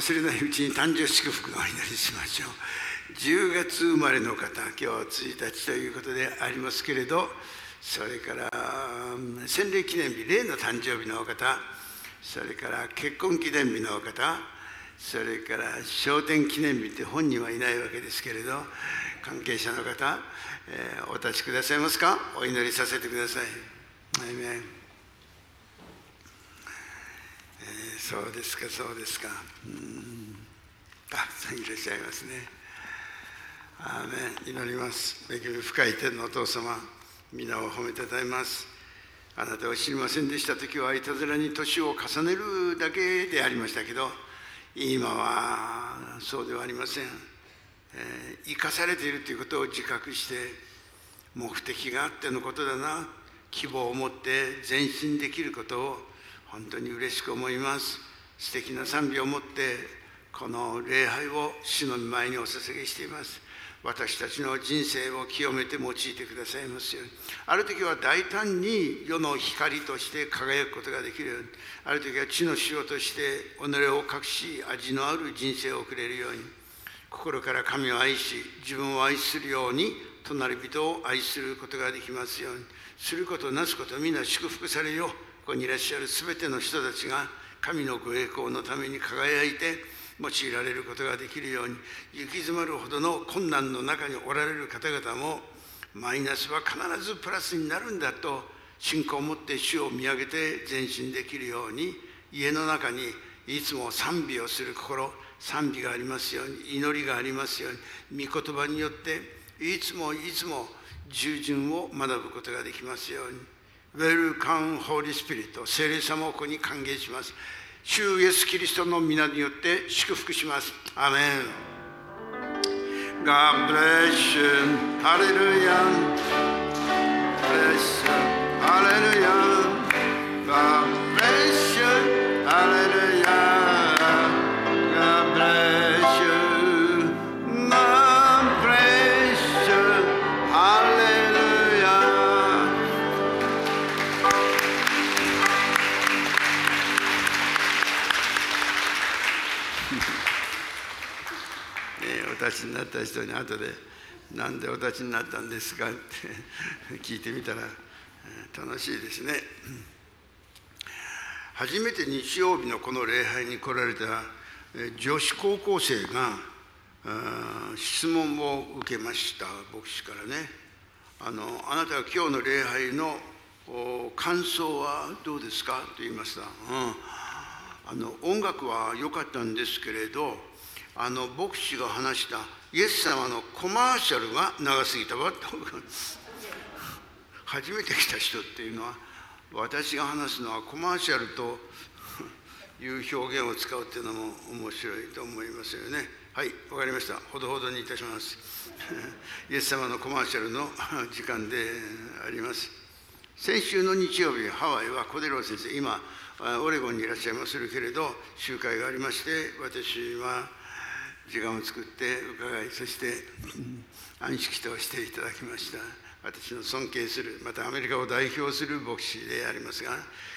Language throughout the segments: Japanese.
忘れないうちに誕生祝福をお祈りしましょう。10月生まれの方今日1日ということでありますけれどそれから洗礼記念日例の誕生日のお方それから結婚記念日のお方それから昇天記念日って本人はいないわけですけれど関係者の方、えー、お立ちくださいますか？お祈りさせてください。えー、そうですかそうですか。うん。たくさんいらっしゃいますね。アーメン。祈ります。恵み深い天のお父様皆を褒めたたえます。あなたを知りませんでした時はいたずらに年を重ねるだけでありましたけど今はそうではありません、えー、生かされているということを自覚して目的があってのことだな。希望を持って前進できることを本当に嬉しく思います。素敵な賛美を持ってこの礼拝を主の御前にお捧げしています。私たちの人生を清めて用いてくださいますように。ある時は大胆に世の光として輝くことができるように。ある時は地の塩として己を隠し味のある人生を送れるように。心から神を愛し自分を愛するように隣人を愛することができますように。することなすこと皆祝福されよう。ここにいらっしゃる全ての人たちが神のご栄光のために輝いて用いられることができるように行き詰まるほどの困難の中におられる方々もマイナスは必ずプラスになるんだと信仰を持って主を見上げて前進できるように家の中にいつも賛美をする心賛美がありますように祈りがありますように御言葉によっていつもいつも従順を学ぶことができますように。ウェルカム・ホーリー・スピリット、聖霊様をここに歓迎します。主イエス・キリストの皆によって祝福します。アメン。God bless レルヤ。Bless you. レルヤ。God レッションアレルヤ。God レ立ちになった人に後で「なんでお立ちになったんですか?」って聞いてみたら楽しいですね。初めて日曜日のこの礼拝に来られた女子高校生が質問を受けました牧師からねあのあなたは今日の礼拝の感想はどうですか？と言いました、うん、あの音楽は良かったんですけれどあの牧師が話したイエス様のコマーシャルが長すぎた。わと初めて来た人っていうのは私が話すのはコマーシャルという表現を使うっていうのも面白いと思いますよね。はい分かりました。ほどほどにいたします。イエス様のコマーシャルの時間であります。先週の日曜日ハワイはコデロ先生今オレゴンにいらっしゃいまするけれど集会がありまして私は時間を作って伺いそして安息としていただきました私の尊敬するまたアメリカを代表する牧師でありますが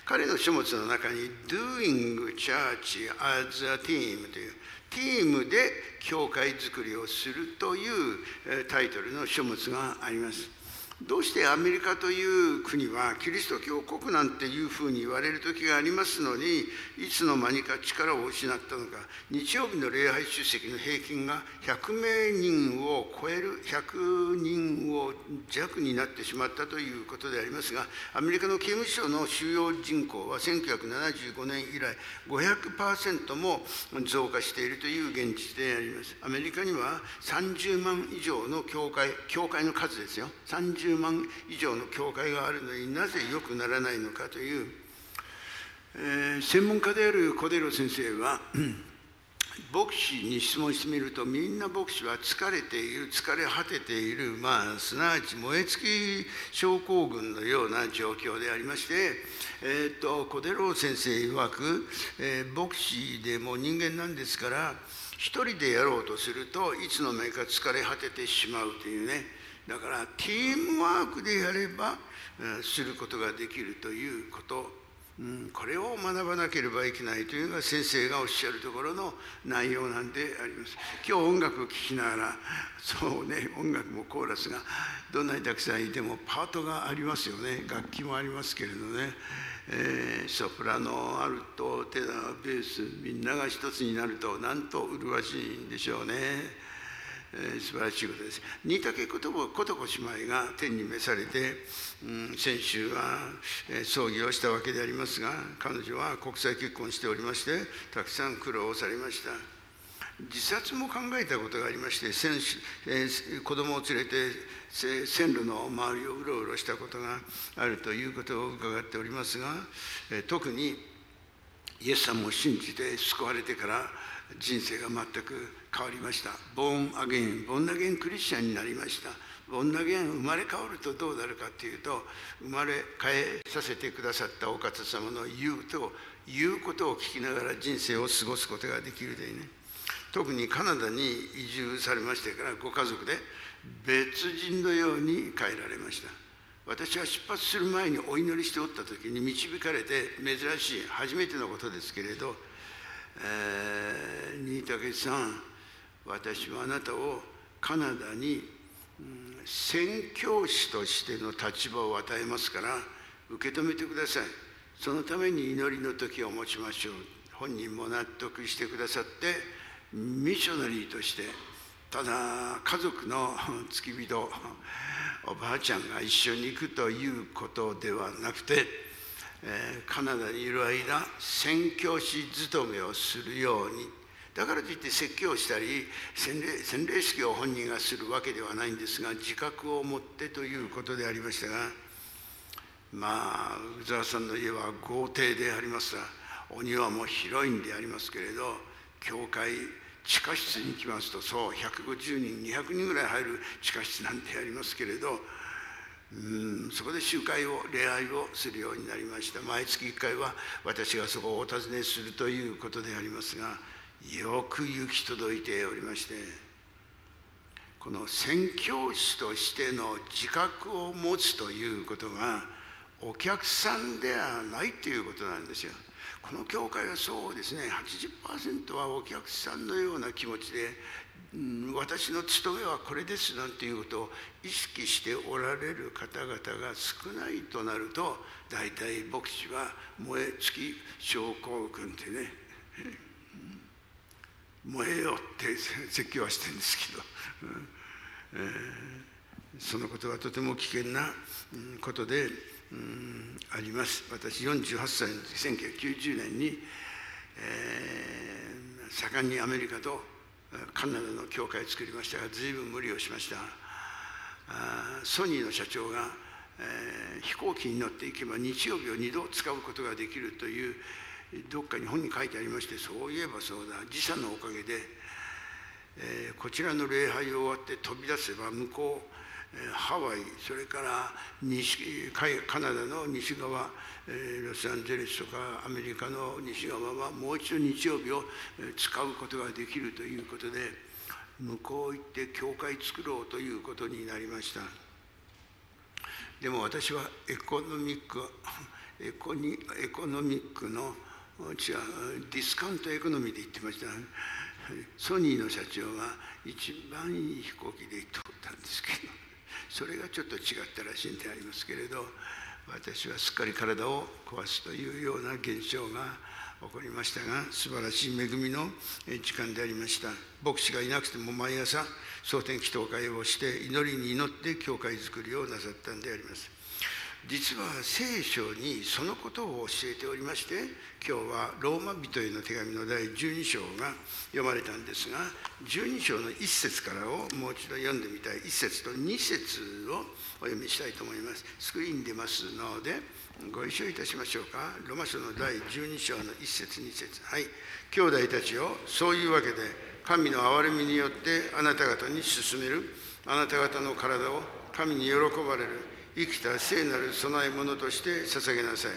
彼の書物の中に「Doing Church as a Team」というチームで教会づくりをするというタイトルの書物があります。どうしてアメリカという国はキリスト教国なんていうふうに言われる時がありますのにいつの間にか力を失ったのか。日曜日の礼拝出席の平均が100名人を超える100人を弱になってしまったということでありますがアメリカの刑務所の収容人口は1975年以来500%も増加しているという現実であります。アメリカには30万以上の教会教会の数ですよ。30 30万以上の教会があるのになぜ良くならないのかという、えー、専門家である小寺先生は 牧師に質問してみるとみんな牧師は疲れている疲れ果てている。まあすなわち燃え尽き症候群のような状況でありまして、えーと、小寺先生曰く、えー、牧師でも人間なんですから一人でやろうとするといつの間にか疲れ果ててしまうというね。だからティームワークでやればすることができるということうん、これを学ばなければいけないというのが先生がおっしゃるところの内容なんであります。今日音楽を聴きながらそうね音楽もコーラスがどんなにたくさんいてもパートがありますよね楽器もありますけれどね、えー、ソプラノアルトテナーベースみんなが一つになるとなんと麗しいんでしょうね。えー、素晴らしいことです。新竹ことことこ姉妹が天に召されて、うん、先週は、えー、葬儀をしたわけでありますが、彼女は国際結婚しておりまして、たくさん苦労をされました。自殺も考えたことがありまして、選手えー、子供を連れて線路の周りをうろうろしたことがあるということを伺っておりますが、えー、特にイエス様を信じて救われてから人生が全く変わりました。ボーンアゲインボンナゲンクリスチャンになりました。ボンナゲン生まれ変わるとどうなるかっていうと生まれ変えさせてくださったお方様の言うと言うことを聞きながら人生を過ごすことができるでね。特にカナダに移住されましてからご家族で別人のように変えられました。私は出発する前にお祈りしておった時に導かれて珍しい初めてのことですけれど、えー、新竹さん私はあなたをカナダに、うん、宣教師としての立場を与えますから受け止めてください。そのために祈りの時を持ちましょう。本人も納得してくださってミッショナリーとしてただ家族の 付き人おばあちゃんが一緒に行くということではなくて、カナダにいる間宣教師勤めをするように。だからといって説教したり洗礼洗礼式を本人がするわけではないんですが自覚を持ってということでありましたがまあ宇沢さんの家は豪邸でありますがお庭も広いんでありますけれど教会地下室に行きますとそう150人200人ぐらい入る地下室なんてありますけれどうんそこで集会を礼拝をするようになりました毎月1回は私がそこをお尋ねするということでありますがよく行き届いておりましてこの宣教師としての自覚を持つということがお客さんではないということなんですよ。この教会はそうですね80%はお客さんのような気持ちで、私の務めはこれですなんていうことを意識しておられる方々が少ないとなると大体牧師は燃え尽き症候群ってね燃えよって説教はしてるんですけど、えー、そのことはとても危険なことで、うん、あります。私48歳の1990年に、えー、盛んにアメリカとカナダの教会を作りましたが随分無理をしました。あソニーの社長が、えー、飛行機に乗っていけば日曜日を2度使うことができるというどっかに本に書いてありましてそういえばそうだ時差のおかげで、えー、こちらの礼拝を終わって飛び出せば向こう、ハワイそれから西カナダの西側、え、ロサンゼルスとかアメリカの西側はもう一度日曜日を使うことができるということで向こう行って教会作ろうということになりました。でも私はエコノミックエコニエコノミックの違うディスカウントエコノミーで言ってました。ソニーの社長が一番いい飛行機で行っておったんですけど。それがちょっと違ったらしいんでありますけれど私はすっかり体を壊すというような現象が起こりましたが素晴らしい恵みの時間でありました。牧師がいなくても毎朝蒼天祈祷会をして祈りに祈って教会づくりをなさったんであります。実は聖書にそのことを教えておりまして今日はローマ人への手紙の第12章が読まれたんですが12章の1節からをもう一度読んでみたい1節と2節をお読みしたいと思います。スクリーン出ますのでご一緒いたしましょうか。ローマ書の第12章の1節2節。はい。兄弟たちをそういうわけで神の憐れみによってあなた方に進める。あなた方の体を神に喜ばれる。生きた聖なる供え物として捧げなさい。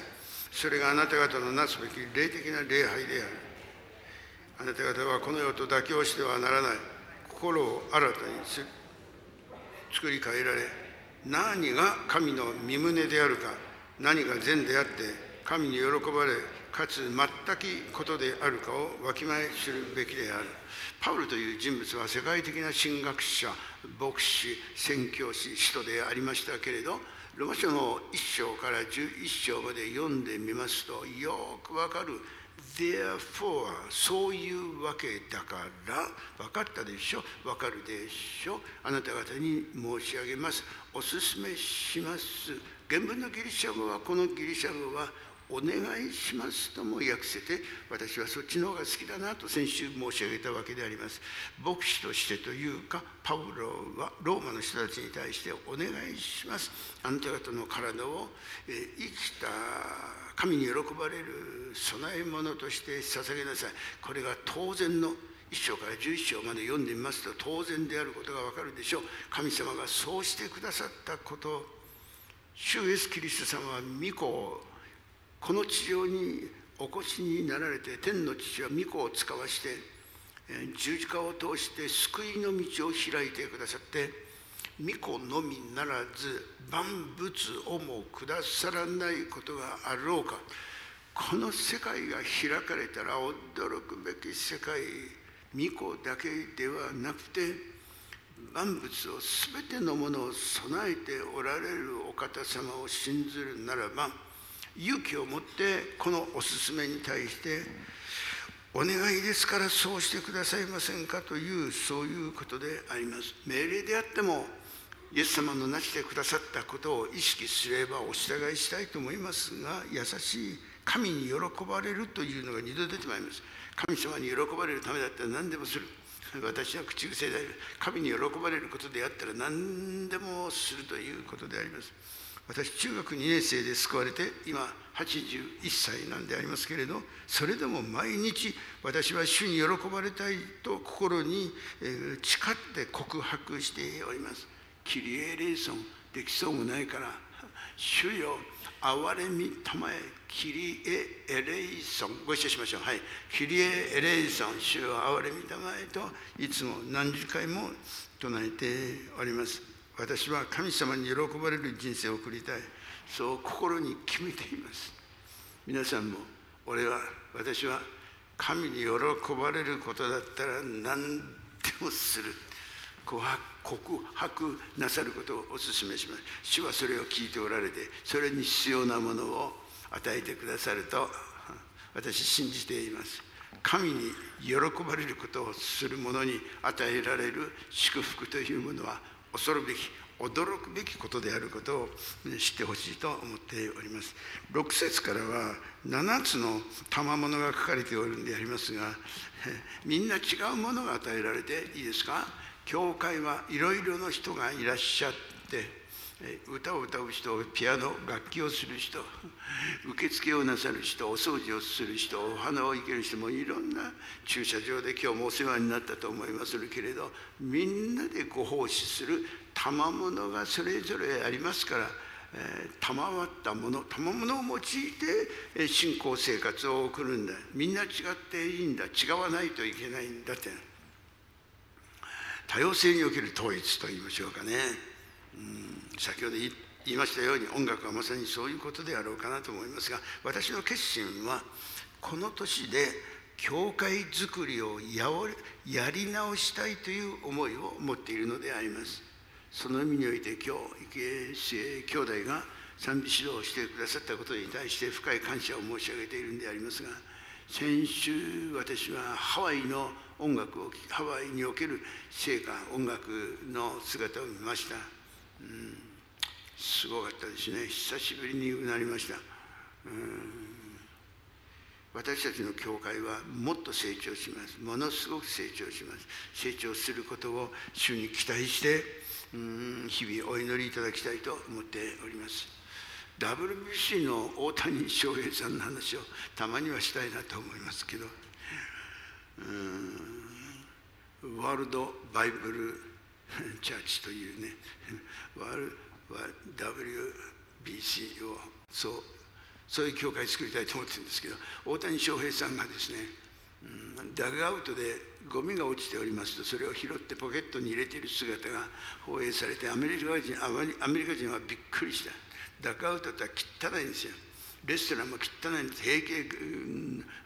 それがあなた方のなすべき霊的な礼拝である。あなた方はこの世と妥協してはならない。心を新たに作り変えられ何が神の身旨であるか何が善であって神に喜ばれ、かつ全くことであるかをわきまえするべきである。パウルという人物は世界的な神学者、牧師、宣教師、使徒でありましたけれど、ロマ書の1章から11章まで読んでみますと、よくわかる。Therefore そういうわけだから分かったでしょ？分かるでしょ？あなた方に申し上げますおすすめします原文のギリシャ語はこのギリシャ語はお願いしますとも訳せて私はそっちの方が好きだなと先週申し上げたわけであります。牧師としてというかパウロはローマの人たちに対してお願いします。あなた方の体を、生きた神に喜ばれる供え物として捧げなさい。これが当然の1章から11章まで読んでみますと当然であることがわかるでしょう。神様がそうしてくださったこと。主イエス・キリスト様は御子をこの地上にお越しになられて天の父は御子を使わして十字架を通して救いの道を開いてくださって御子のみならず万物をもくださらないことがあろうか。この世界が開かれたら驚くべき世界御子だけではなくて万物を全てのものを備えておられるお方様を信ずるならば勇気を持ってこのおすすめに対してお願いですからそうしてくださいませんかというそういうことであります。命令であってもイエス様のなしてくださったことを意識すればお従いしたいと思いますが優しい神に喜ばれるというのが二度出てまいります。神様に喜ばれるためだったら何でもする。私は口癖である。神に喜ばれることであったら何でもするということであります。私中学2年生で救われて今81歳なんでありますけれどそれでも毎日私は主に喜ばれたいと心に誓って告白しております。キリエレーソンできそうもないから主よ憐れみたまえキリエエレイソンご一緒しましょう。はい。キリエエレイソン主よ憐れみたまえといつも何十回も唱えております。私は神様に喜ばれる人生を送りたい。そう心に決めています。皆さんも俺は私は神に喜ばれることだったら何でもする。告白なさることをお勧めします。主はそれを聞いておられてそれに必要なものを与えてくださると私信じています。神に喜ばれることをする者に与えられる祝福というものは恐るべき驚くべきことであることを知ってほしいと思っております。6節からは7つの賜物が書かれておるんでありますが みんな違うものが与えられていいですか？教会はいろいろの人がいらっしゃって歌を歌う人ピアノ楽器をする人 受付をなさる人お掃除をする人お花を生ける人もいろんな駐車場で今日もお世話になったと思いますけれどみんなでご奉仕する賜物がそれぞれありますから、えー、賜ったもの賜物を用いて信仰生活を送るんだ。みんな違っていいんだ。違わないといけないんだって。多様性における統一と言いましょうかね。うん。先ほど言いましたように音楽はまさにそういうことであろうかなと思いますが私の決心はこの年で教会づくりをややり直したいという思いを持っているのであります。その意味において今日池江兄弟が賛美指導をしてくださったことに対して深い感謝を申し上げているんでありますが先週私はハワイの音楽をハワイにおける聖歌音楽の姿を見ました、うん。すごかったですね。久しぶりになりました。私たちの教会はもっと成長します。ものすごく成長します。成長することを主に期待して日々お祈りいただきたいと思っております。WBC の大谷翔平さんの話をたまにはしたいなと思いますけどワールドバイブルチャーチというねワール WBC をそうそういう教会作りたいと思ってるんですけど大谷翔平さんがですね、うん、ダグアウトでゴミが落ちておりますとそれを拾ってポケットに入れている姿が放映されてアメリカ人アメリカ人はびっくりした。ダグアウトって汚いんですよ。レストランも汚いんです。平気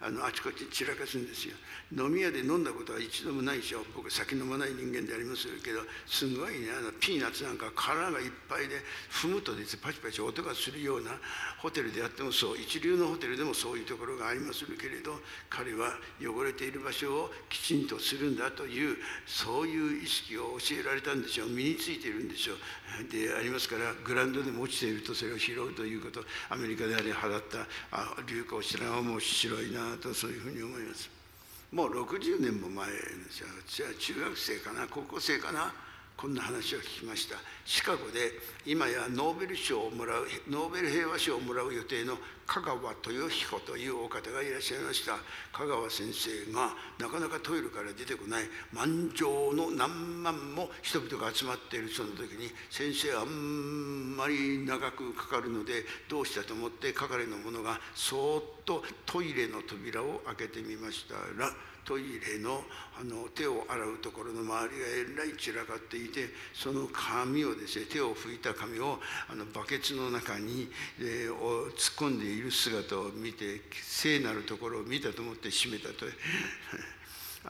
あのあちこち散らかすんですよ。飲み屋で飲んだことは一度もないでしょ僕酒飲まない人間でありますけどすごいねあのピーナッツなんか殻がいっぱいで踏むとですパチパチ音がするようなホテルであってもそう一流のホテルでもそういうところがありますけれど彼は汚れている場所をきちんとするんだというそういう意識を教えられたんでしょう。身についているんでしょう。でありますからグラウンドでも落ちているとそれを拾うということ。アメリカであれだった。あ流行しらん面白いなとそういうふうに思います。もう60年も前ですよ。じゃあ中学生かな？高校生かな？こんな話を聞きました。シカゴで今やノーベル賞をもらうノーベル平和賞をもらう予定の香川豊彦というお方がいらっしゃいました。香川先生がなかなかトイレから出てこない満場の何万も人々が集まっているその時に先生あんまり長くかかるのでどうしたと思って係の者がそーっとトイレの扉を開けてみましたらトイレのあの手を洗うところの周りがえらい散らかっていてその紙をですね手を拭いた紙をあのバケツの中に、えー、突っ込んでいる姿を見て聖なるところを見たと思って閉めたと。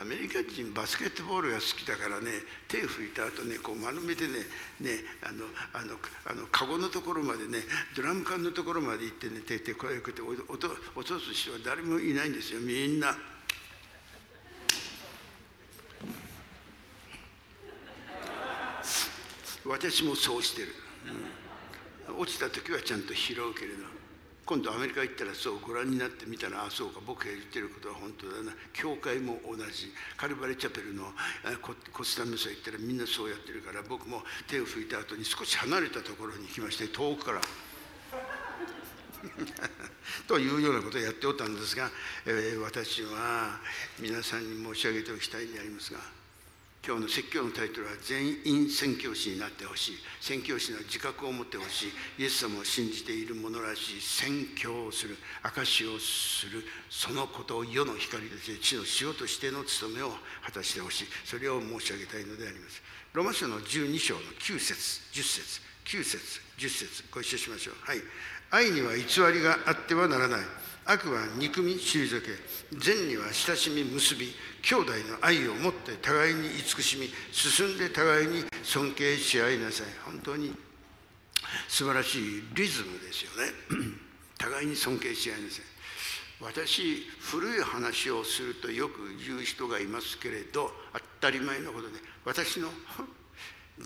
アメリカ人バスケットボールが好きだからね手拭いた後ねこう丸めてねねあのあのあのカゴのところまでねドラム缶のところまで行ってね手手こうやって落とす人は誰もいないんですよみんな。私もそうしてる、うん、落ちた時はちゃんと拾うけれど今度アメリカ行ったらそうご覧になってみたらああそうか僕が言ってることは本当だな。教会も同じ。カルバレチャペルのコスタムサ行ったらみんなそうやってるから僕も手を拭いた後に少し離れたところに行きまして遠くから。というようなことをやっておったんですが、えー、私は皆さんに申し上げておきたいんでありますが今日の説教のタイトルは全員宣教師になってほしい。宣教師の自覚を持ってほしい。イエス様を信じている者らしい。宣教をする。証しをする。そのことを世の光で地の塩としての務めを果たしてほしい。それを申し上げたいのであります。ロマ書の12章の9節。10節。9節。10節。ご一緒しましょう。はい。愛には偽りがあってはならない。悪は憎み退け善には親しみ結び兄弟の愛を持って互いに慈しみ進んで互いに尊敬し合いなさい。本当に素晴らしいリズムですよね。互いに尊敬し合いなさい。私古い話をするとよく言う人がいますけれど当たり前のことで私の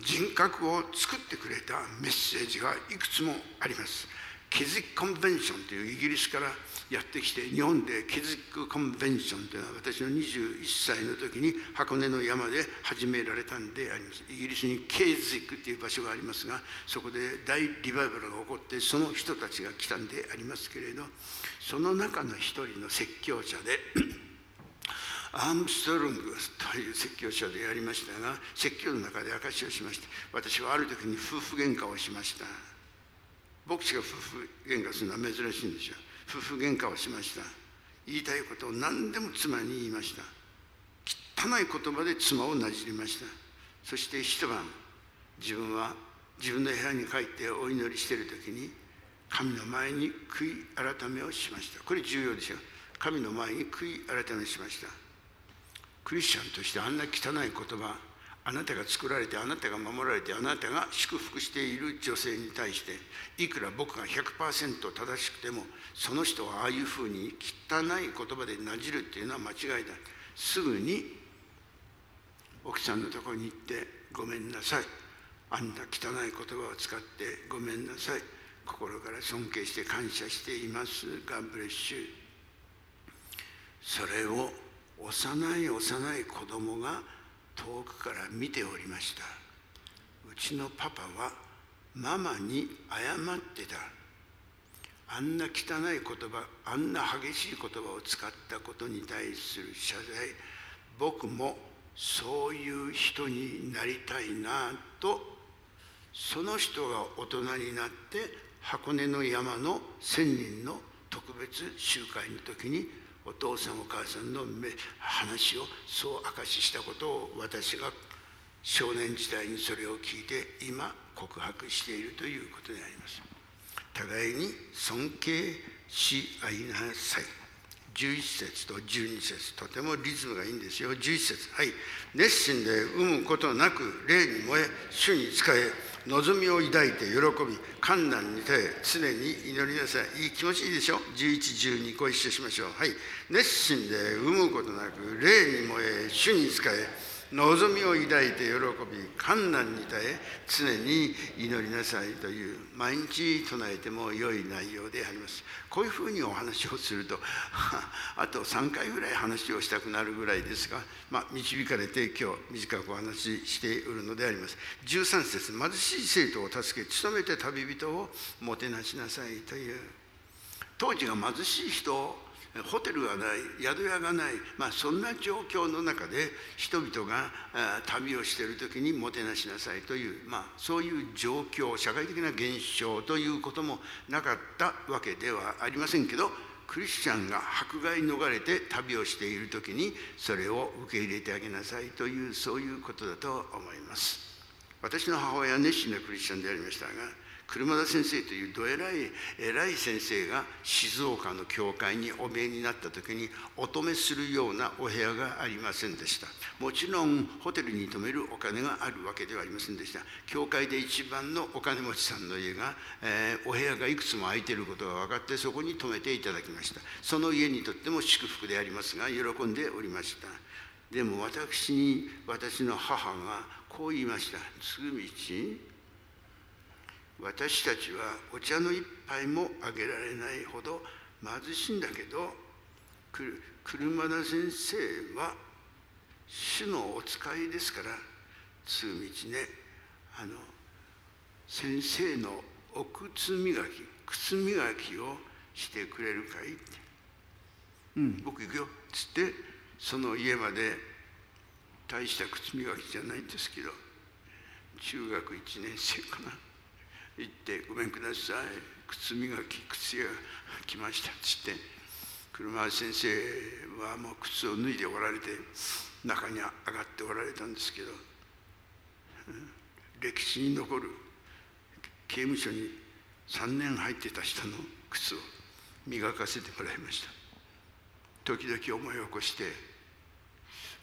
人格を作ってくれたメッセージがいくつもあります。ケズ・コンベンションというイギリスからやってきて日本でケズック・コンベンションというのは私の21歳の時に箱根の山で始められたんであります。イギリスにケーズックという場所がありますがそこで大リバイバルが起こってその人たちが来たんでありますけれどその中の一人の説教者で アームストロングという説教者でやりましたが説教の中で証しをしまして私はある時に夫婦喧嘩をしました。牧師が夫婦喧嘩するのは珍しいんですよ。夫婦喧嘩をしました。言いたいことを何でも妻に言いました。汚い言葉で妻をなじりました。そして一晩自分は自分の部屋に帰ってお祈りしている時に神の前に悔い改めをしました。これ重要ですよ。神の前に悔い改めしました。クリスチャンとしてあんな汚い言葉あなたが作られてあなたが守られてあなたが祝福している女性に対していくら僕が100%正しくてもその人はああいうふうに汚い言葉でなじるっていうのは間違いだ。すぐに奥さんのところに行ってごめんなさい。あんな汚い言葉を使ってごめんなさい。心から尊敬して感謝しています。ガンブレッシュそれを幼い幼い子供が遠くから見ておりました。うちのパパはママに謝ってた。あんな汚い言葉あんな激しい言葉を使ったことに対する謝罪僕もそういう人になりたいなとその人が大人になって箱根の山の1,000人の特別集会の時にお父さんお母さんの話をそう明かししたことを私が少年時代にそれを聞いて今告白しているということであります互いに尊敬し合いなさい。11節と12節とてもリズムがいいんですよ。11節はい。熱心で生むことなく、霊に燃え、主に仕え、望みを抱いて喜び、観難に耐え、常に祈りなさい。いい気持ちいいでしょ ?11、12、ご一緒しましょう。はい。熱心で産むことなく、霊に燃え、主に仕え、望みを抱いて喜び観難に耐え常に祈りなさいという毎日唱えても良い内容であります。こういうふうにお話をすると あと3回ぐらい話をしたくなるぐらいですが、まあ、導かれて今日短くお話ししているのであります。13節貧しい生徒を助け努めて旅人をもてなしなさいという。当時が貧しい人ホテルがない宿屋がない、まあ、そんな状況の中で人々が旅をしている時にもてなしなさいという、まあ、そういう状況社会的な現象ということもなかったわけではありませんけどクリスチャンが迫害逃れて旅をしている時にそれを受け入れてあげなさいというそういうことだと思います。私の母親は熱心なクリスチャンでありましたが車田先生というどえらい偉い先生が静岡の教会にお見えになった時にお泊めするようなお部屋がありませんでした。もちろんホテルに泊めるお金があるわけではありませんでした。教会で一番のお金持ちさんの家が、えー、お部屋がいくつも空いていることが分かってそこに泊めていただきました。その家にとっても祝福でありますが喜んでおりました。でも私に私の母がこう言いました「すぐ道私たちはお茶の一杯もあげられないほど貧しいんだけど車田先生は主のお使いですから通道ねあの先生のお靴磨き靴磨きをしてくれるかい？って「うん。僕行くよ」っつってその家まで大した靴磨きじゃないんですけど中学1年生かな行って「ごめんください。靴磨き靴が来ました」っつって車先生はもう靴を脱いでおられて中に上がっておられたんですけど歴史に残る刑務所に3年入ってた人の靴を磨かせてもらいました。時々思い起こして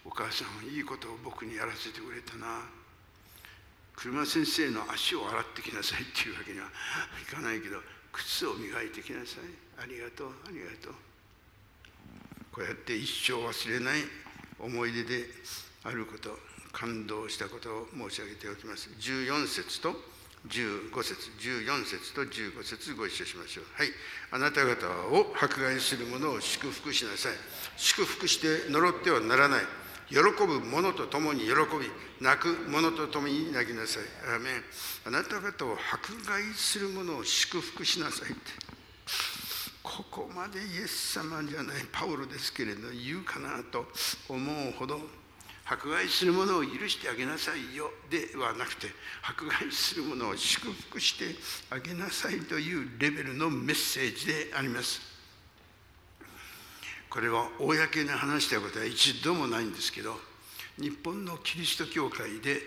お母さんはいいことを僕にやらせてくれたな。車先生の足を洗ってきなさいっていうわけにはいかないけど靴を磨いてきなさい。ありがとうありがとう。こうやって一生忘れない思い出であること感動したことを申し上げておきます。14節と15節。14節と15節ご一緒しましょう。はい。あなた方を迫害する者を祝福しなさい。祝福して呪ってはならない。喜ぶ者と共に喜び泣く者と共に泣きなさい。アメン。あなた方を迫害する者を祝福しなさいって。ここまでイエス様じゃない。パウロですけれど言うかなと思うほど迫害する者を許してあげなさいよ。ではなくて迫害する者を祝福してあげなさいというレベルのメッセージであります。これは公に話したことは一度もないんですけど日本のキリスト教会で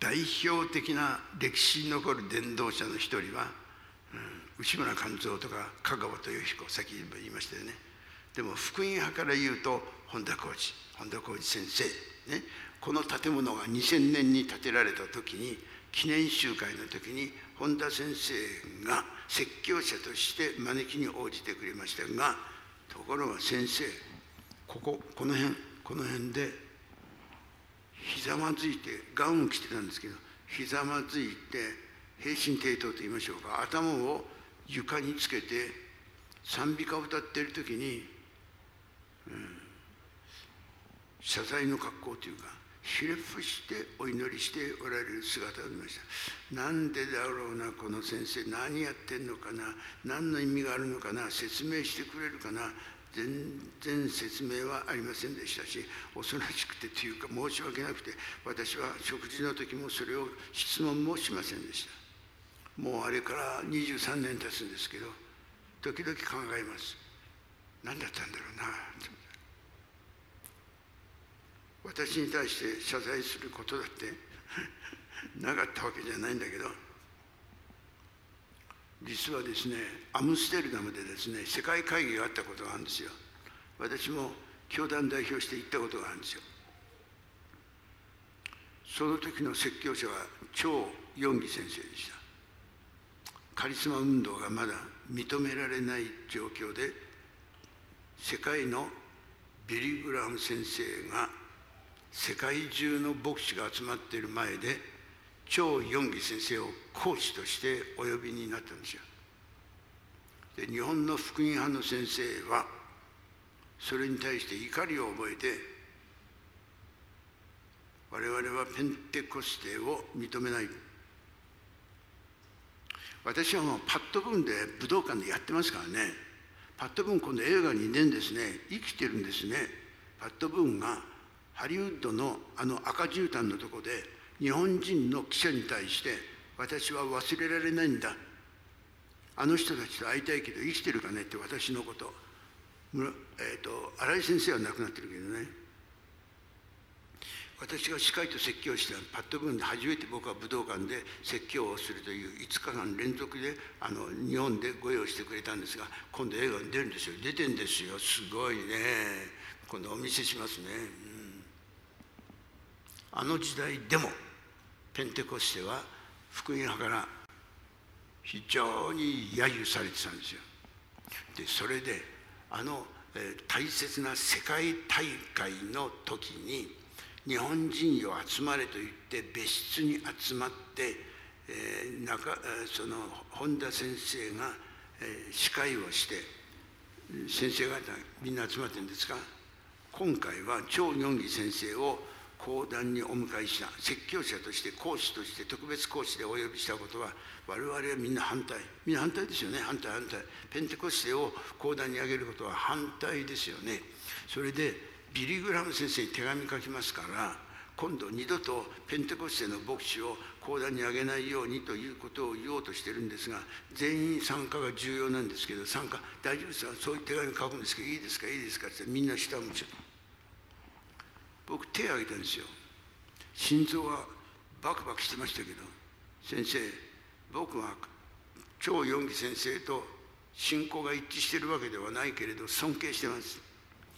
代表的な歴史に残る伝道者の一人は、うん、内村勘三とか香川豊彦さっき言いましたよね。でも福音派から言うと本田浩二本田浩二先生、ね、この建物が2000年に建てられた時に記念集会の時に本田先生が説教者として招きに応じてくれましたがところが先生こここの辺この辺でひざまずいてガウン着てたんですけどひざまずいて平身低頭と言いましょうか頭を床につけて賛美歌を歌っている時に、うん、謝罪の格好というかひれ伏してお祈りしておられる姿を見ました。なんでだろうなこの先生何やってんのかな何の意味があるのかな説明してくれるかな全然説明はありませんでしたし恐ろしくてというか申し訳なくて私は食事の時もそれを質問もしませんでした。もうあれから23年経つんですけど時々考えます。何だったんだろうな私に対して謝罪することだって なかったわけじゃないんだけど実はですねアムステルダムでですね世界会議があったことがあるんですよ。私も教団代表して行ったことがあるんですよ。その時の説教者は超四義先生でした。カリスマ運動がまだ認められない状況で世界のビリ・グラム先生が世界中の牧師が集まっている前で超四義先生を講師としてお呼びになったんですよ。で日本の福音派の先生はそれに対して怒りを覚えて我々はペンテコステを認めない。私はもうパッドブーンで武道館でやってますからね。パッドブーン今度映画に年ですね。生きてるんですね。パッドブーンがハリウッドのあの赤絨毯のとこで日本人の記者に対して私は忘れられないんだ。あの人たちと会いたいけど生きてるかねって私のことえーと、新井先生は亡くなってるけどね。私が司会と説教してパッドブーンで初めて僕は武道館で説教をするという5日間連続であの日本でご用意してくれたんですが今度映画に出るんですよ。出てんですよ。すごいね。今度お見せしますね、あの時代でもペンテコステは福音派から非常に揶揄されてたんですよ。でそれであの、えー、大切な世界大会の時に日本人よ集まれと言って別室に集まって、えー、中その本田先生が、えー、司会をして先生方みんな集まってるんですが今回は張四義先生を講談にお迎えした説教者として講師として特別講師でお呼びしたことは我々はみんな反対。みんな反対ですよね。反対反対。ペンテコステを講談に上げることは反対ですよね。それでビリ・グラム先生に手紙書きますから今度二度とペンテコステの牧師を講談に上げないようにということを言おうとしてるんですが全員参加が重要なんですけど参加大丈夫ですか？そういう手紙書くんですけどいいですか？いいですか？ってみんな下向いちゃう。僕手を挙げたんですよ。心臓はバクバクしてましたけど先生僕は超四義先生と信仰が一致してるわけではないけれど尊敬してます。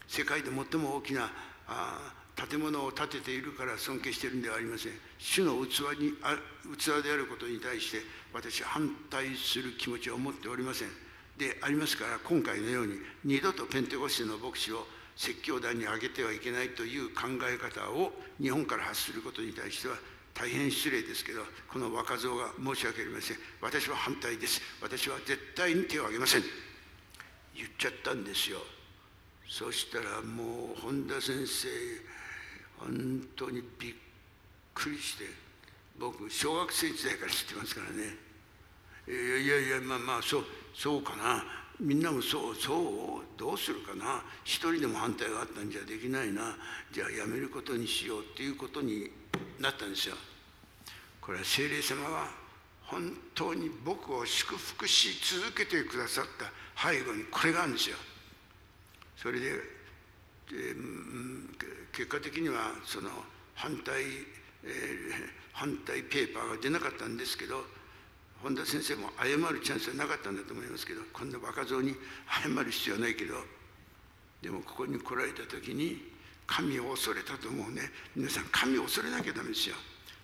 世界で最も大きなあ建物を建てているから尊敬してるんではありません。主の器にあ器であることに対して私は反対する気持ちを持っておりません。でありますから今回のように二度とペンテコステの牧師を説教団に上げてはいけないという考え方を日本から発することに対しては大変失礼ですけどこの若造が申し訳ありません。私は反対です。私は絶対に手を挙げません。言っちゃったんですよ。そしたらもう本田先生本当にびっくりして僕小学生時代から知ってますからね。いやいやいやまあまあそうそうかな。みんなもそうそうどうするかな。一人でも反対があったんじゃできないな。じゃあやめることにしようっていうことになったんですよ。これは精霊様は本当に僕を祝福し続けてくださった。背後にこれがあるんですよ。それで、えー、結果的にはその反対、えー、反対ペーパーが出なかったんですけど本田先生も謝るチャンスはなかったんだと思いますけどこんな若造に謝る必要はないけどでもここに来られた時に神を恐れたと思うね。皆さん神を恐れなきゃダメですよ。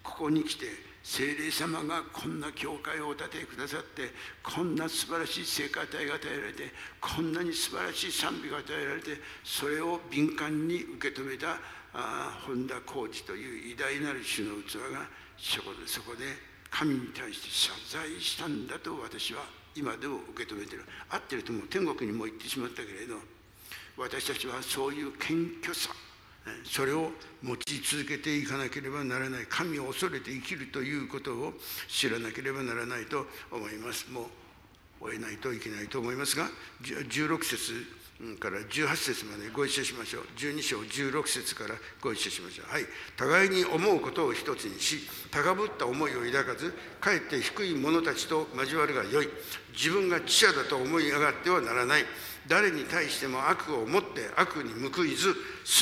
ここに来て精霊様がこんな教会をお建てくださってこんな素晴らしい聖歌隊が与えられてこんなに素晴らしい賛美が与えられてそれを敏感に受け止めたあ本田浩二という偉大なる主の器がそこでそこで神に対して謝罪したんだと私は今でも受け止めてる。合ってるとも天国にも行ってしまったけれど私たちはそういう謙虚さそれを持ち続けていかなければならない。神を恐れて生きるということを知らなければならないと思います。もう終えないといけないと思いますが16節から18節までご一緒しましょう。12章16節からご一緒しましょう。はい。互いに思うことを一つにし高ぶった思いを抱かずかえって低い者たちと交わるがよい。自分が知者だと思い上がってはならない。誰に対しても悪をもって悪に報いず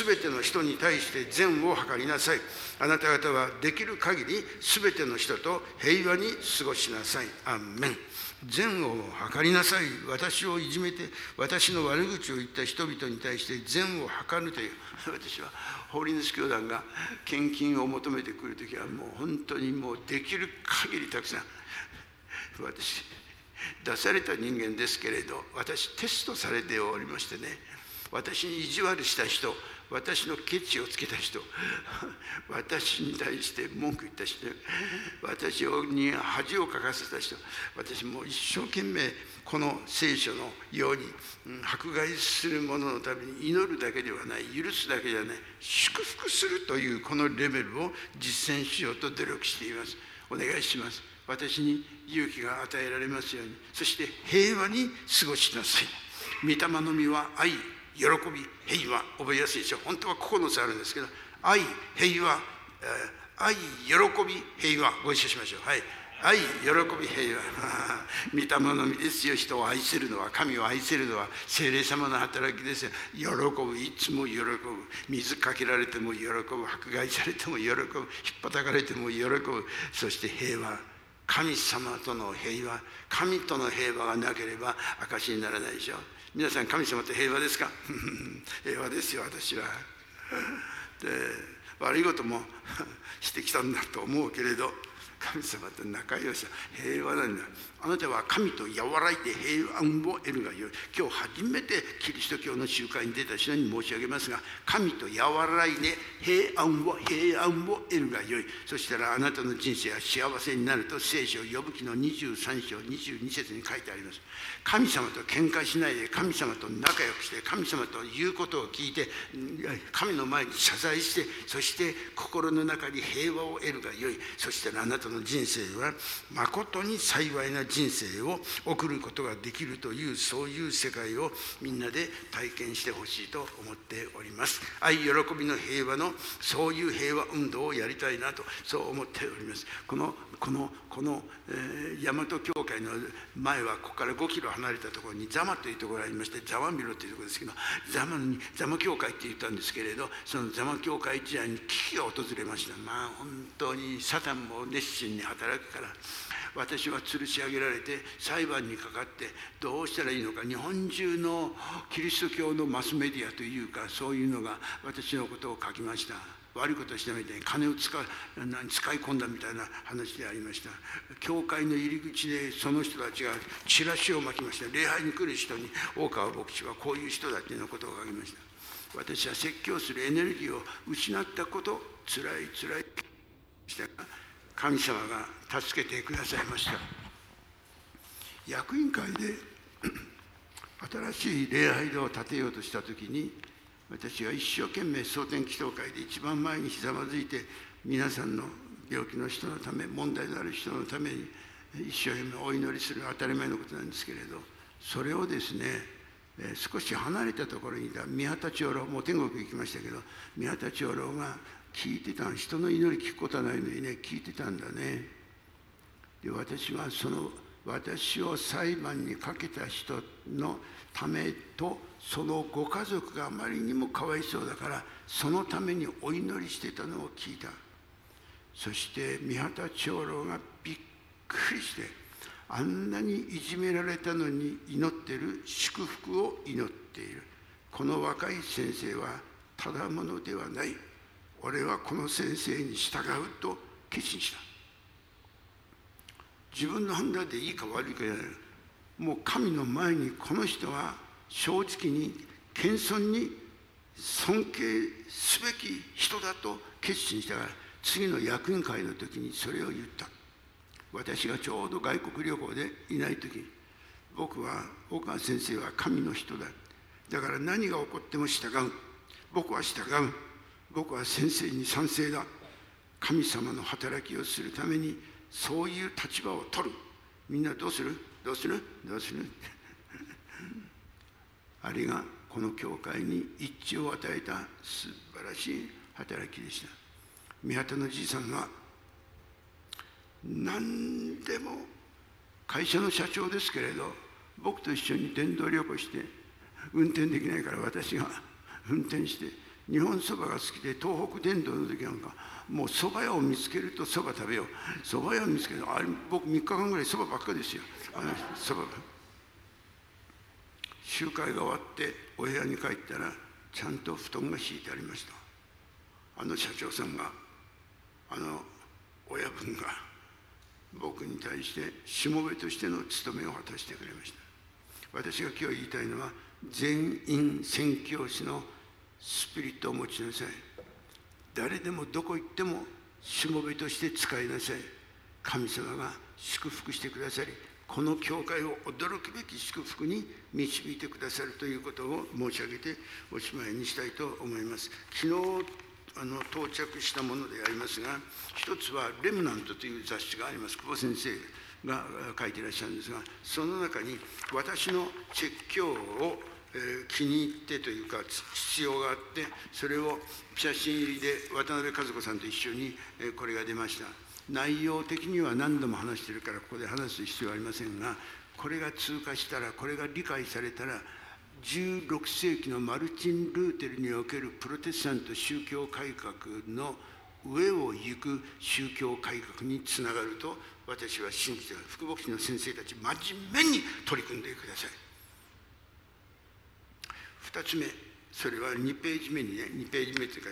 全ての人に対して善を図りなさい。あなた方はできる限り全ての人と平和に過ごしなさい。アンメン。善を図りなさい。私をいじめて私の悪口を言った人々に対して善を図るという。私は法律教団が献金を求めてくる時はもう本当にもうできる限りたくさん私出された人間ですけれど私テストされておりましてね私に意地悪した人私のケチをつけた人。私に対して文句言った人。私に恥をかかせた人。私も一生懸命この聖書のように、迫害する者のために祈るだけではない。許すだけではない。祝福するというこのレベルを実践しようと努力しています。お願いします。私に勇気が与えられますように。そして平和に過ごしなさい。御霊の実は愛。喜び平和覚えやすいでしょ本当は9つあるんですけど愛平和、え、愛喜び平和。ご一緒しましょう。はい。愛喜び平和。御霊のですよ。人を愛せるのは神を愛せるのは精霊様の働きですよ。喜ぶいつも喜ぶ。水かけられても喜ぶ。迫害されても喜ぶ。引っ叩かれても喜ぶ。そして平和。神様との平和。神との平和がなければ証にならないでしょ。皆さん神様と平和ですか？平和ですよ私は。で悪いことも してきたんだと思うけれど神様と仲良しは平和なんだ。あなたは神と和らいで平安を得るがよい。今日初めてキリスト教の集会に出た人に申し上げますが神と和らいで平安を平安を得るがよい。そしたらあなたの人生は幸せになると聖書呼ぶ記の23章22節に書いてあります。神様と喧嘩しないで神様と仲良くして神様と言うことを聞いて神の前に謝罪してそして心の中に平和を得るがよい。そしたらあなたの人生は誠に幸いな人生。人生を送ることができるというそういう世界をみんなで体験してほしいと思っております。愛喜びの平和のそういう平和運動をやりたいなとそう思っております。このこのこの、えー、大和教会の前はここから5キロ離れたところに座間というところがありまして座間ビロというところですけど座間に座間教会って言ったんですけれどその座間教会時代に危機が訪れました。まあ本当にサタンも熱心に働くから私は吊るし上げられて裁判にかかってどうしたらいいのか。日本中のキリスト教のマスメディアというかそういうのが私のことを書きました。悪いことしたみたいに金を使使い込んだみたいな話でありました。教会の入り口でその人たちがチラシを巻きました。礼拝に来る人に大川牧師はこういう人だっていうようなことを書きました。私は説教するエネルギーを失ったことつらいつらい。したが神様が助けてくださいました。役員会で 新しい礼拝堂を建てようとした時に私は一生懸命蒼天祈祷会で一番前にひざまずいて皆さんの病気の人のため問題のある人のために一生懸命お祈りする当たり前のことなんですけれどそれをですね少し離れたところにいた宮田長老もう天国行きましたけど宮田長老が聞いてた人の祈り聞くことはないのにね聞いてたんだね。で私はその私を裁判にかけた人のためとそのご家族があまりにもかわいそうだからそのためにお祈りしてたのを聞いた。そして三畑長老がびっくりしてあんなにいじめられたのに祈ってる祝福を祈っている。この若い先生はただものではない。俺はこの先生に従うと決心した。自分の判断でいいか悪いかじゃない。もう神の前にこの人は正直に謙遜に尊敬すべき人だと決心したから。次の役員会の時にそれを言った。私がちょうど外国旅行でいない時。僕は大川先生は神の人だ。だから何が起こっても従う。僕は従う。僕は先生に賛成だ。神様の働きをするためにそういう立場を取る。みんなどうする？どうする？どうする？あれがこの教会に一致を与えた素晴らしい働きでした。宮田のじいさんが何でも会社の社長ですけれど僕と一緒に伝道旅行して運転できないから私が運転して日本そばが好きで東北伝道の時なんかもうそば屋を見つけるとそば食べよう。そば屋を見つける。あれ僕3日間ぐらいそばばっかですよ。あのそばが。集会が終わってお部屋に帰ったらちゃんと布団が敷いてありました。あの社長さんがあの親分が僕に対してしもべとしての務めを果たしてくれました。私が今日言いたいのは全員宣教師のスピリットを持ちなさい。誰でもどこ行ってもしもべとして使いなさい。神様が祝福してくださりこの教会を驚くべき祝福に導いてくださるということを申し上げておしまいにしたいと思います。昨日あの到着したものでありますが一つは「レムナント」という雑誌があります。久保先生が書いていらっしゃるんですがその中に私の説教を気に入ってというか必要があってそれを写真入りで渡辺和子さんと一緒にこれが出ました。内容的には何度も話してるからここで話す必要はありませんがこれが通過したらこれが理解されたら16世紀のマルチン・ルーテルにおけるプロテスタント宗教改革の上を行く宗教改革につながると私は信じて福牧師の先生たち真面目に取り組んでください。2つ目それは2ページ目にね2ページ目というか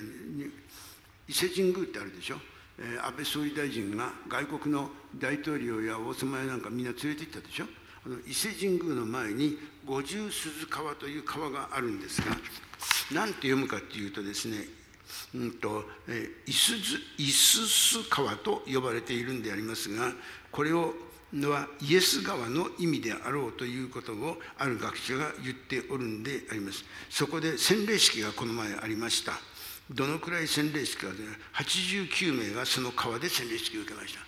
伊勢神宮ってあるでしょ、えー、安倍総理大臣が外国の大統領や王様やなんかみんな連れて行ったでしょ？あの伊勢神宮の前に五十鈴川という川があるんですが何て読むかっていうとですねうんとえいすずいすす川と呼ばれているんでありますがこれをのはイエス川の意味であろうということをある学者が言っておるんであります。そこで洗礼式がこの前ありました。どのくらい洗礼式かで89名がその川で洗礼式を受けました、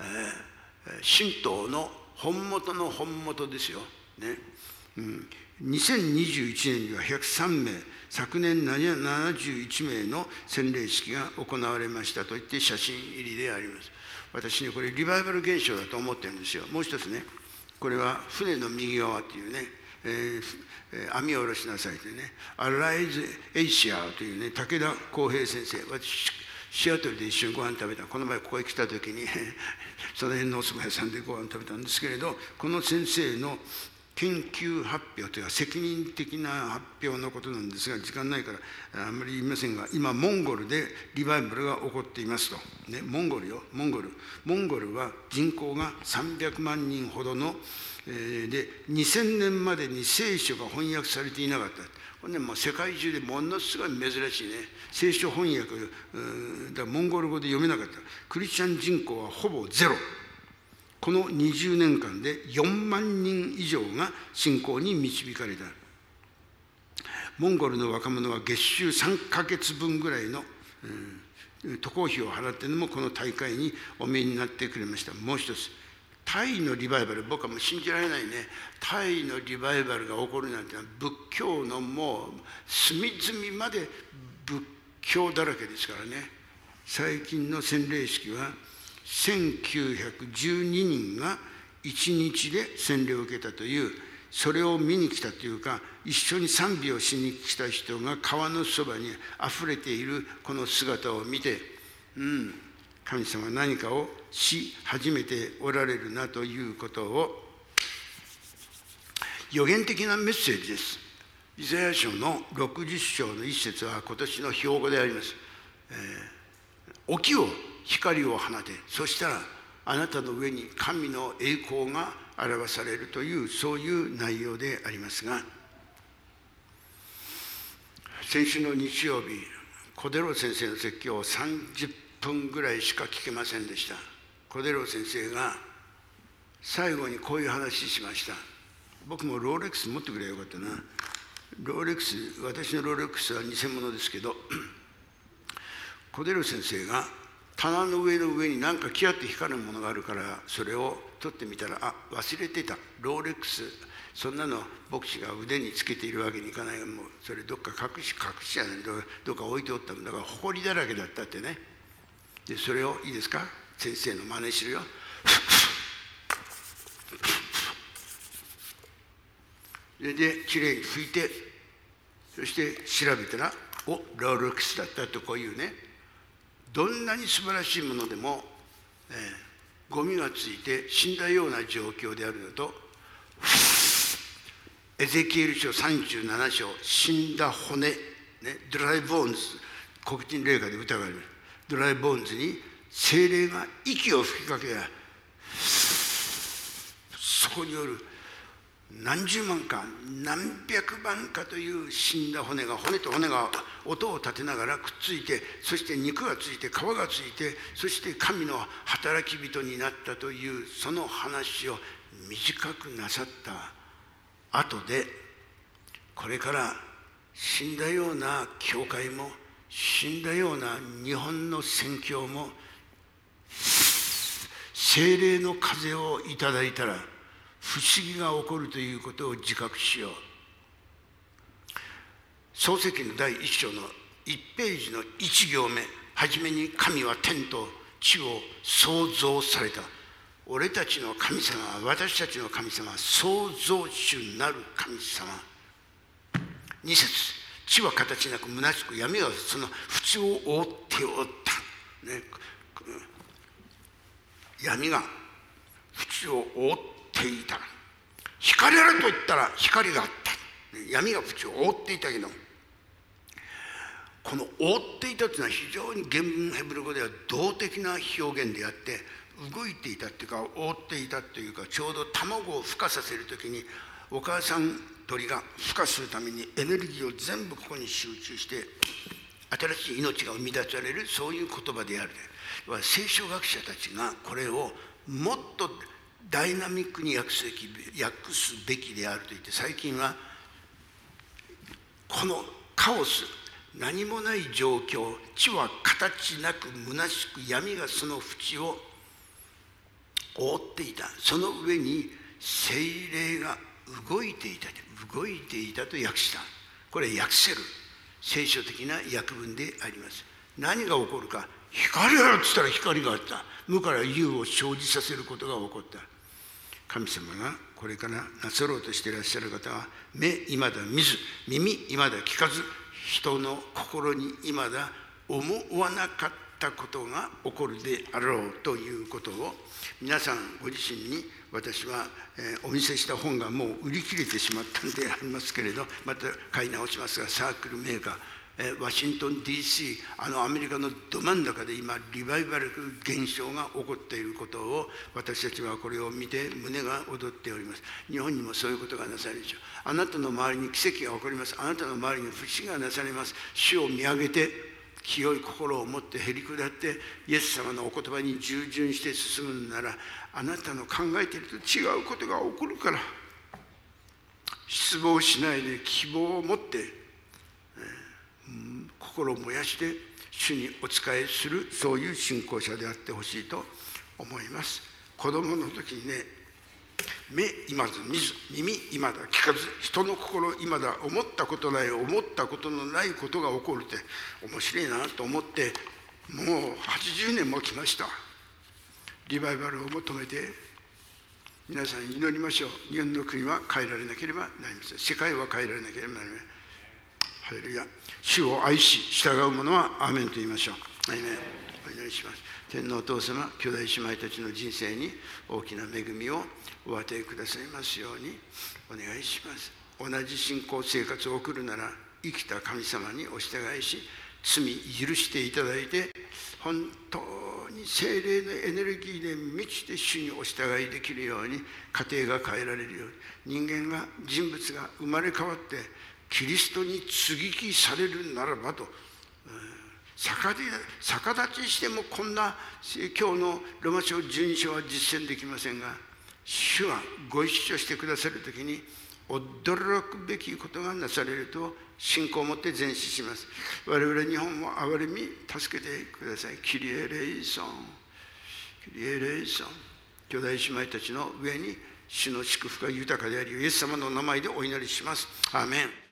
えー、神道の本元の本元ですよ、ね。うん、2021年には103名昨年71名の洗礼式が行われましたといって写真入りであります。私ねこれリバイバル現象だと思ってるんですよ。もう一つねこれは船の右側っていうね、えー、網を下ろしなさいというねアライズ・エイシアというね武田浩平先生。私シアトルで一緒にご飯食べた。この前ここへ来た時に その辺のお蕎麦屋さんでご飯食べたんですけれどこの先生の研究発表というか責任的な発表のことなんですが時間ないからあんまり言いませんが今モンゴルでリバイバルが起こっていますと、ね、モンゴルよ。モンゴル。モンゴルは人口が300万人ほどの、えー、で2000年までに聖書が翻訳されていなかった。これねもう世界中でものすごい珍しいね。聖書翻訳だモンゴル語で読めなかった。クリスチャン人口はほぼゼロ。この20年間で4万人以上が信仰に導かれた。モンゴルの若者は月収3ヶ月分ぐらいの、うん、渡航費を払ってのもこの大会にお見えになってくれました。もう一つタイのリバイバル僕はもう信じられないね。タイのリバイバルが起こるなんて仏教のもう隅々まで仏教だらけですからね。最近の洗礼式は1912人が1日で洗礼を受けたというそれを見に来たというか一緒に賛美をしに来た人が川のそばにあふれているこの姿を見てうん神様何かをし始めておられるなということを予言的なメッセージです。イザヤ書の60章の一節は今年の標語であります。えー、起きを光を放てそしたらあなたの上に神の栄光が表されるというそういう内容でありますが先週の日曜日小出郎先生の説教を30分ぐらいしか聞けませんでした。小出郎先生が最後にこういう話しました。僕もローレックス持ってくればよかったな。ローレックス私のローレックスは偽物ですけど小出郎先生が棚の上の上に何かキラッと光るものがあるからそれを取ってみたらあ忘れてた。ローレックス。そんなの牧師が腕につけているわけにいかないもうそれどっか隠し隠しじゃないどっか置いておったんだから埃だらけだったってね。でそれをいいですか？先生の真似するよ。できれいに拭いてそして調べたらおロールックスだったとこういうね。どんなに素晴らしいものでも、えー、ゴミがついて死んだような状況であるのとエゼキエル書37章死んだ骨、ね、ドライボーンズ黒人霊歌で歌があるドライボーンズに精霊が息を吹きかけやそこによる何十万か何百万かという死んだ骨が骨と骨が音を立てながらくっついてそして肉がついて皮がついてそして神の働き人になったというその話を短くなさった後でこれから死んだような教会も死んだような日本の宣教も精霊の風をいただいたら不思議が起こるということを自覚しよう。創世記の第一章の1ページの1行目初めに神は天と地を創造された。俺たちの神様私たちの神様創造主なる神様。2節地は形なく虚しく闇はその縁を覆っておった、ね、闇が縁を覆ってていた。光あると言ったら光があった。闇が縁を覆っていたけどこの覆っていたというのは非常に原文ヘブル語では動的な表現であって動いていたっていうか覆っていたというかちょうど卵を孵化させる時にお母さん鳥が孵化するためにエネルギーを全部ここに集中して新しい命が生み出されるそういう言葉である。聖書学者たちがこれをもっとダイナミックに訳す訳すべきであると言って最近はこのカオス何もない状況地は形なく虚しく闇がその縁を覆っていた。その上に精霊が動いていた動いていたと訳した。これ訳せる。聖書的な訳文であります。何が起こるか光あるっつったら光があった。無から有を生じさせることが起こった。神様がこれからなさろうとしていらっしゃる方は目いまだ見ず耳いまだ聞かず人の心にいまだ思わなかったことが起こるであろうということを皆さんご自身に私は、え、お見せした本がもう売り切れてしまったんでありますけれどまた買い直しますがサークルメーカーワシントン DC あのアメリカのど真ん中で今リバイバル現象が起こっていることを私たちはこれを見て胸が躍っております。日本にもそういうことがなされるでしょう。あなたの周りに奇跡が起こります。あなたの周りに不思議がなされます。主を見上げて清い心を持ってへり下ってイエス様のお言葉に従順して進むならあなたの考えていると違うことが起こるから失望しないで希望を持って心を燃やして主にお仕えするそういう信仰者であってほしいと思います。子供の時にね目今だ見ず耳今だ聞かず人の心今だ思ったことない思ったことのないことが起こるって面白いなと思ってもう80年も来ました。リバイバルを求めて皆さん祈りましょう。日本の国は変えられなければなりません。世界は変えられなければなりません。ハレルヤ。主を愛し従う者はアーメンと言いましょう。アメン。お祈りします。天皇お父様兄弟姉妹たちの人生に大きな恵みをお与えくださいますようにお願いします。同じ信仰生活を送るなら生きた神様にお従いし罪許していただいて本当に精霊のエネルギーで満ちて主にお従いできるように家庭が変えられるように人間が人物が生まれ変わってキリストに接ぎ木されるならばと。逆立ちしてもこんな今日のロマ書12章は実践できませんが主はご一緒してくださる時に驚くべきことがなされると信仰を持って前進します。我々日本も憐れみ助けてください。キリエレイソン。キリエレイソン。兄弟姉妹たちの上に主の祝福が豊かでありイエス様の名前でお祈りします。アーメン。